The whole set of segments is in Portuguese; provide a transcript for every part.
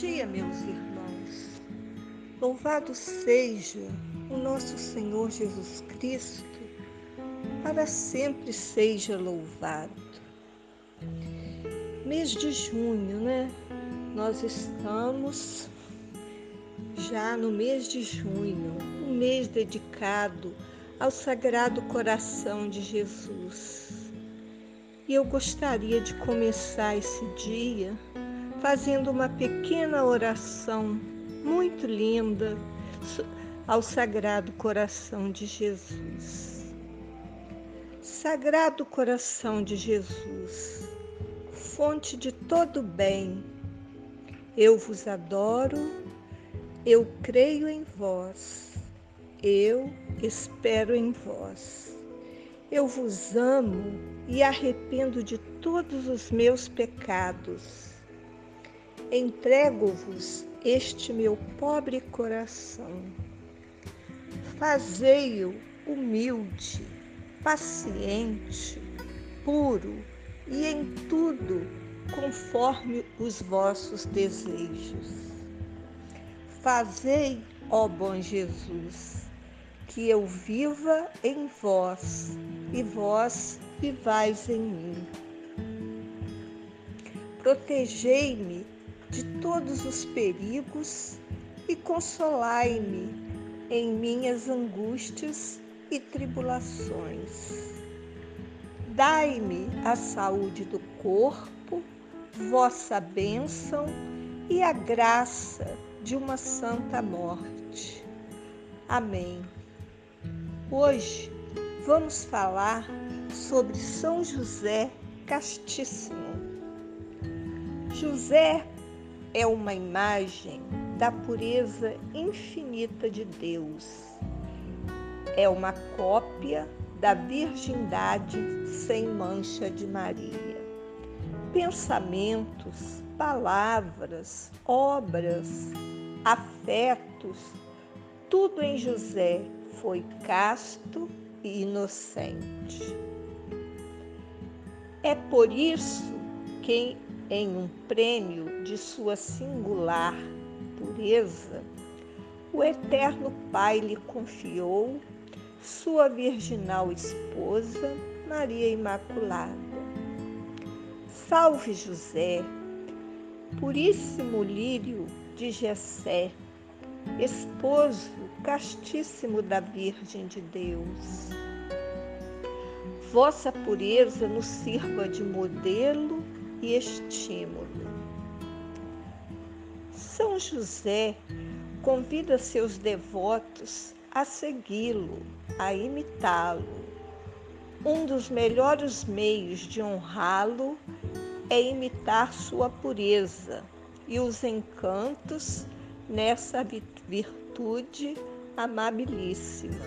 dia, meus irmãos. Louvado seja o nosso Senhor Jesus Cristo, para sempre seja louvado. Mês de junho, né? Nós estamos já no mês de junho, um mês dedicado ao Sagrado Coração de Jesus. E eu gostaria de começar esse dia fazendo uma pequena oração muito linda ao Sagrado Coração de Jesus. Sagrado Coração de Jesus, fonte de todo bem, eu vos adoro, eu creio em vós, eu espero em vós. Eu vos amo e arrependo de todos os meus pecados entrego-vos este meu pobre coração. Fazei-o humilde, paciente, puro e em tudo conforme os vossos desejos. Fazei, ó bom Jesus, que eu viva em vós e vós vivais em mim. Protegei-me de todos os perigos e consolai-me em minhas angústias e tribulações. Dai-me a saúde do corpo, vossa bênção e a graça de uma santa morte. Amém. Hoje vamos falar sobre São José Castíssimo. José é uma imagem da pureza infinita de Deus. É uma cópia da virgindade sem mancha de Maria. Pensamentos, palavras, obras, afetos, tudo em José foi casto e inocente. É por isso que em um prêmio de sua singular pureza, o Eterno Pai lhe confiou sua virginal esposa, Maria Imaculada. Salve José, puríssimo lírio de Jessé, esposo castíssimo da Virgem de Deus. Vossa pureza nos sirva de modelo e estímulo. São José convida seus devotos a segui-lo, a imitá-lo. Um dos melhores meios de honrá-lo é imitar sua pureza e os encantos nessa virtude amabilíssima.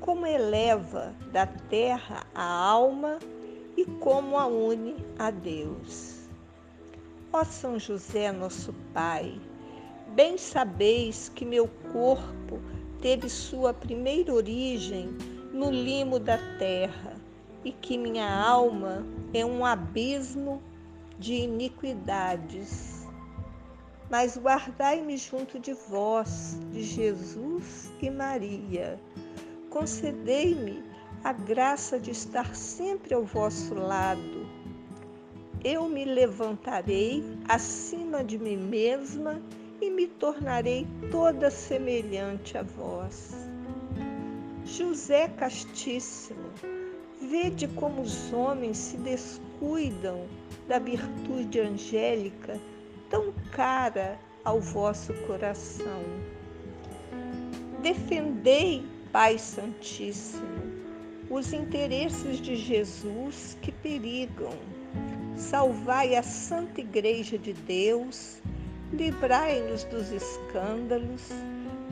Como eleva da terra a alma e como a une a Deus. Ó São José, nosso Pai, bem sabeis que meu corpo teve sua primeira origem no limo da terra e que minha alma é um abismo de iniquidades. Mas guardai-me junto de vós, de Jesus e Maria. Concedei-me a graça de estar sempre ao vosso lado. Eu me levantarei acima de mim mesma e me tornarei toda semelhante a vós. José Castíssimo, vede como os homens se descuidam da virtude angélica tão cara ao vosso coração. Defendei, Pai Santíssimo, os interesses de Jesus que perigam. Salvai a Santa Igreja de Deus, livrai-nos dos escândalos,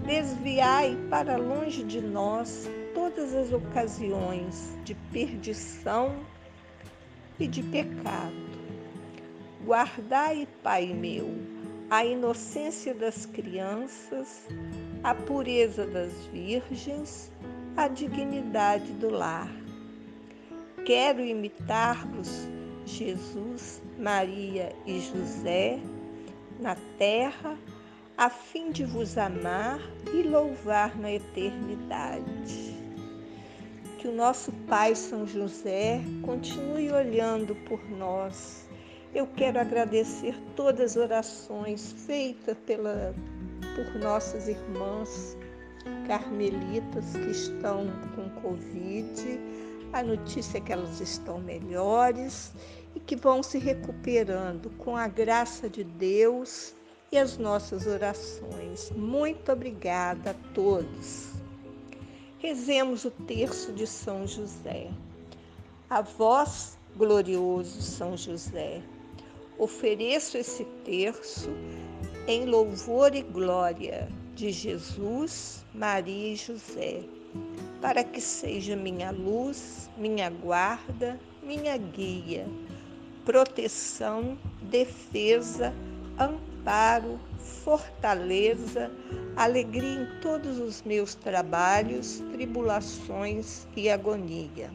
desviai para longe de nós todas as ocasiões de perdição e de pecado. Guardai, Pai meu, a inocência das crianças, a pureza das virgens, a dignidade do lar. Quero imitar-vos, Jesus, Maria e José, na terra, a fim de vos amar e louvar na eternidade. Que o nosso Pai São José continue olhando por nós. Eu quero agradecer todas as orações feitas pela, por nossas irmãs carmelitas que estão com Covid. A notícia é que elas estão melhores e que vão se recuperando com a graça de Deus e as nossas orações. Muito obrigada a todos. Rezemos o terço de São José. A vós, glorioso São José, ofereço esse terço em louvor e glória de Jesus, Maria e José, para que seja minha luz, minha guarda, minha guia, proteção, defesa, amparo, fortaleza, alegria em todos os meus trabalhos, tribulações e agonia.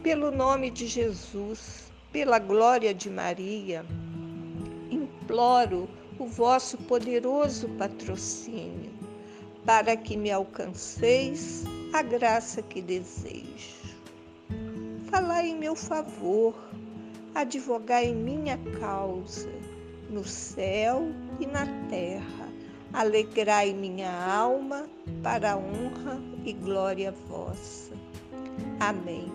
Pelo nome de Jesus, pela glória de Maria, imploro o vosso poderoso patrocínio, para que me alcanceis a graça que desejo. Falai em meu favor, advogai em minha causa, no céu e na terra. Alegrai minha alma para a honra e glória vossa. Amém.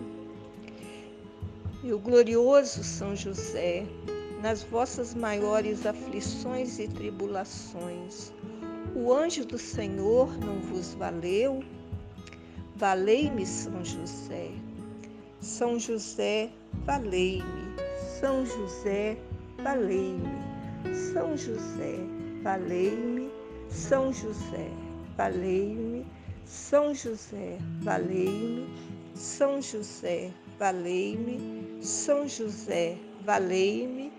Meu glorioso São José, nas vossas maiores aflições e tribulações. O anjo do Senhor não vos valeu? Valei-me, São José. São José, valei-me. São José, valei-me. São José, valei-me. São José, valei-me. São José, valei-me. São José, valei-me. São José, valei-me.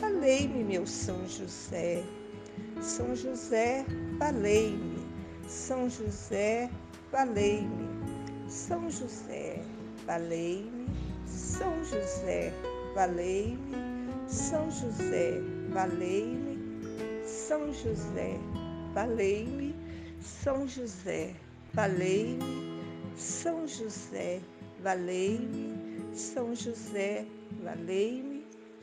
Valei-me, meu São José. São José, valei-me. São José, valei-me. São José, valei-me. São José, valei-me. São José, valei-me. São José, valei-me. São José, valei-me. São José, valei-me. São José, valei-me.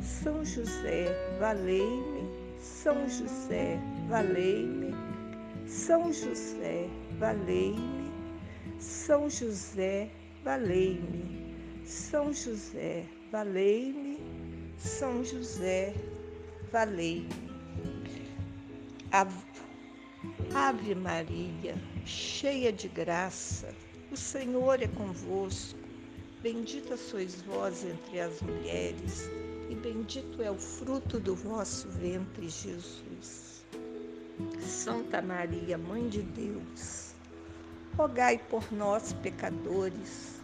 São José, valei-me. São José, valei-me. São José, valei-me. São José, valei-me. São José, valei-me. São José, valei-me. Ave Maria, cheia de graça, o Senhor é convosco. Bendita sois vós entre as mulheres, e bendito é o fruto do vosso ventre, Jesus. Santa Maria, Mãe de Deus, rogai por nós, pecadores,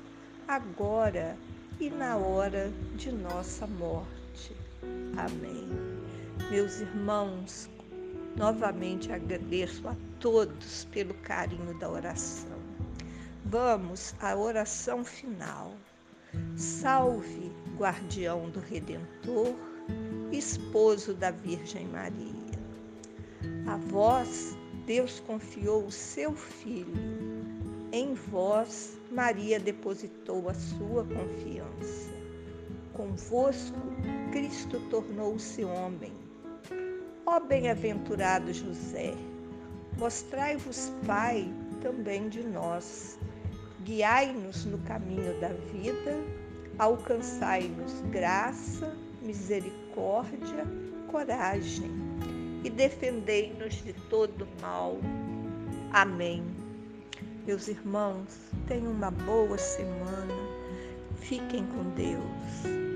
agora e na hora de nossa morte. Amém. Meus irmãos, Novamente agradeço a todos pelo carinho da oração. Vamos à oração final. Salve, guardião do Redentor, esposo da Virgem Maria. A vós, Deus confiou o seu Filho. Em vós, Maria depositou a sua confiança. Convosco, Cristo tornou-se homem Ó bem-aventurado José, mostrai-vos Pai também de nós. Guiai-nos no caminho da vida, alcançai-nos graça, misericórdia, coragem e defendei-nos de todo mal. Amém. Meus irmãos, tenham uma boa semana. Fiquem com Deus.